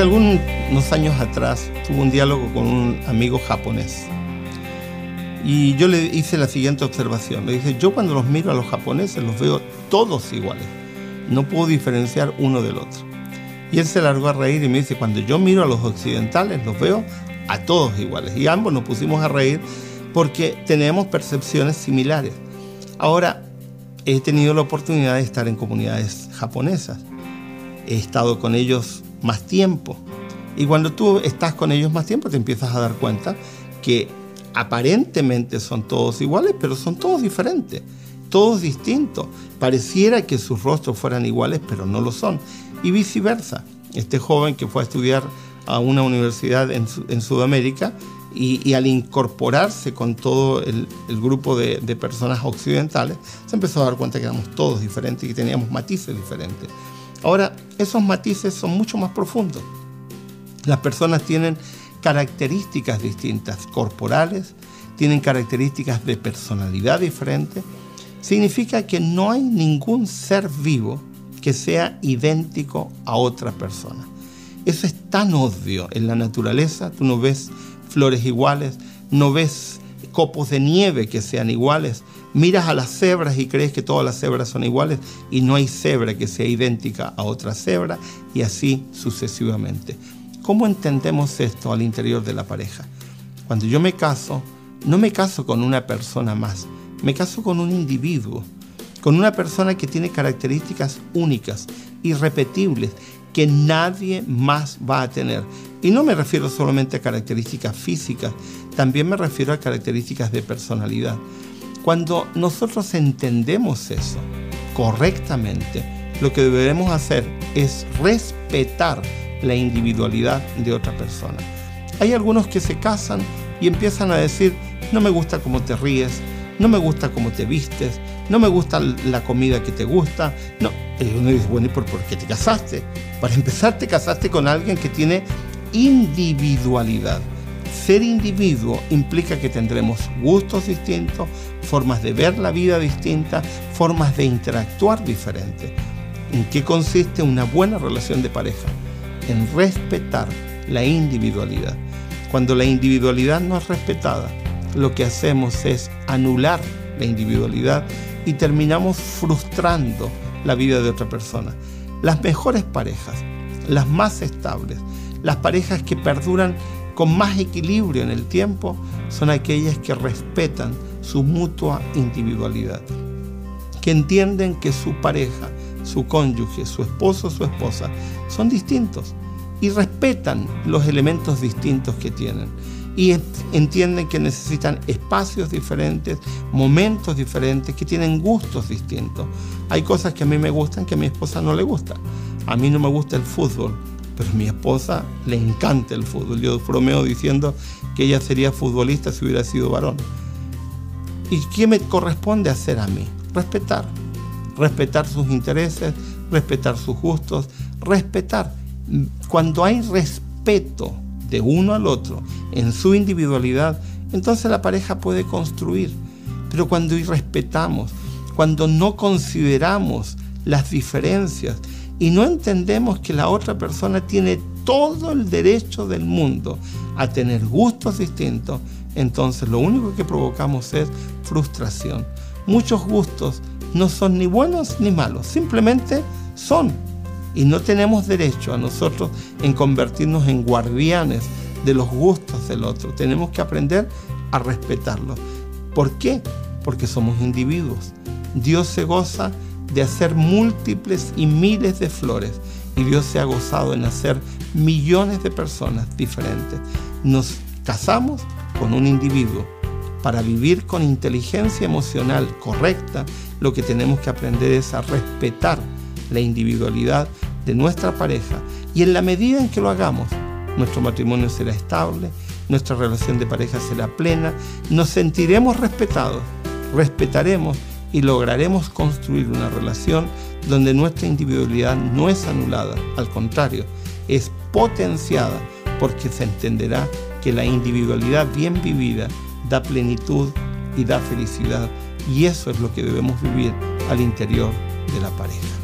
algunos años atrás tuve un diálogo con un amigo japonés. Y yo le hice la siguiente observación. Le dije, yo cuando los miro a los japoneses los veo todos iguales. No puedo diferenciar uno del otro. Y él se largó a reír y me dice, cuando yo miro a los occidentales los veo a todos iguales. Y ambos nos pusimos a reír porque tenemos percepciones similares. Ahora, he tenido la oportunidad de estar en comunidades japonesas. He estado con ellos más tiempo. Y cuando tú estás con ellos más tiempo te empiezas a dar cuenta que aparentemente son todos iguales, pero son todos diferentes, todos distintos. Pareciera que sus rostros fueran iguales, pero no lo son. Y viceversa. Este joven que fue a estudiar a una universidad en, Sudamérica y, al incorporarse con todo el, grupo de, de, personas occidentales, se empezó a dar cuenta que éramos todos diferentes y que teníamos matices diferentes. Ahora, esos matices son mucho más profundos. Las personas tienen características distintas, corporales, tienen características de personalidad diferente. Significa que no hay ningún ser vivo que sea idéntico a otra persona. Eso es tan obvio en la naturaleza. Tú no ves flores iguales, no ves copos de nieve que sean iguales. Miras a las cebras y crees que todas las cebras son iguales y no hay cebra que sea idéntica a otra cebra y así sucesivamente. ¿Cómo entendemos esto al interior de la pareja? Cuando yo me caso, no me caso con una persona más, me caso con un individuo, con una persona que tiene características únicas, irrepetibles, que nadie más va a tener. Y no me refiero solamente a características físicas, también me refiero a características de personalidad. Cuando nosotros entendemos eso correctamente, lo que debemos hacer es respetar la individualidad de otra persona. Hay algunos que se casan y empiezan a decir, no me gusta cómo te ríes, no me gusta cómo te vistes, no me gusta la comida que te gusta. No, y uno dice, bueno, ¿y por, por qué te casaste? Para empezar, te casaste con alguien que tiene individualidad. Ser individuo implica que tendremos gustos distintos, formas de ver la vida distintas, formas de interactuar diferentes. ¿En qué consiste una buena relación de pareja? en respetar la individualidad. Cuando la individualidad no es respetada, lo que hacemos es anular la individualidad y terminamos frustrando la vida de otra persona. Las mejores parejas, las más estables, las parejas que perduran con más equilibrio en el tiempo, son aquellas que respetan su mutua individualidad, que entienden que su pareja su cónyuge, su esposo, su esposa, son distintos y respetan los elementos distintos que tienen y entienden que necesitan espacios diferentes, momentos diferentes, que tienen gustos distintos. Hay cosas que a mí me gustan que a mi esposa no le gusta. A mí no me gusta el fútbol, pero mi esposa le encanta el fútbol. Yo bromeo diciendo que ella sería futbolista si hubiera sido varón. ¿Y qué me corresponde hacer a mí? Respetar respetar sus intereses, respetar sus gustos, respetar. Cuando hay respeto de uno al otro en su individualidad, entonces la pareja puede construir. Pero cuando irrespetamos, cuando no consideramos las diferencias y no entendemos que la otra persona tiene todo el derecho del mundo a tener gustos distintos, entonces lo único que provocamos es frustración. Muchos gustos no son ni buenos ni malos, simplemente son. Y no tenemos derecho a nosotros en convertirnos en guardianes de los gustos del otro. Tenemos que aprender a respetarlos. ¿Por qué? Porque somos individuos. Dios se goza de hacer múltiples y miles de flores. Y Dios se ha gozado en hacer millones de personas diferentes. Nos casamos con un individuo para vivir con inteligencia emocional correcta. Lo que tenemos que aprender es a respetar la individualidad de nuestra pareja. Y en la medida en que lo hagamos, nuestro matrimonio será estable, nuestra relación de pareja será plena, nos sentiremos respetados, respetaremos y lograremos construir una relación donde nuestra individualidad no es anulada, al contrario, es potenciada porque se entenderá que la individualidad bien vivida da plenitud y da felicidad y eso es lo que debemos vivir al interior de la pareja.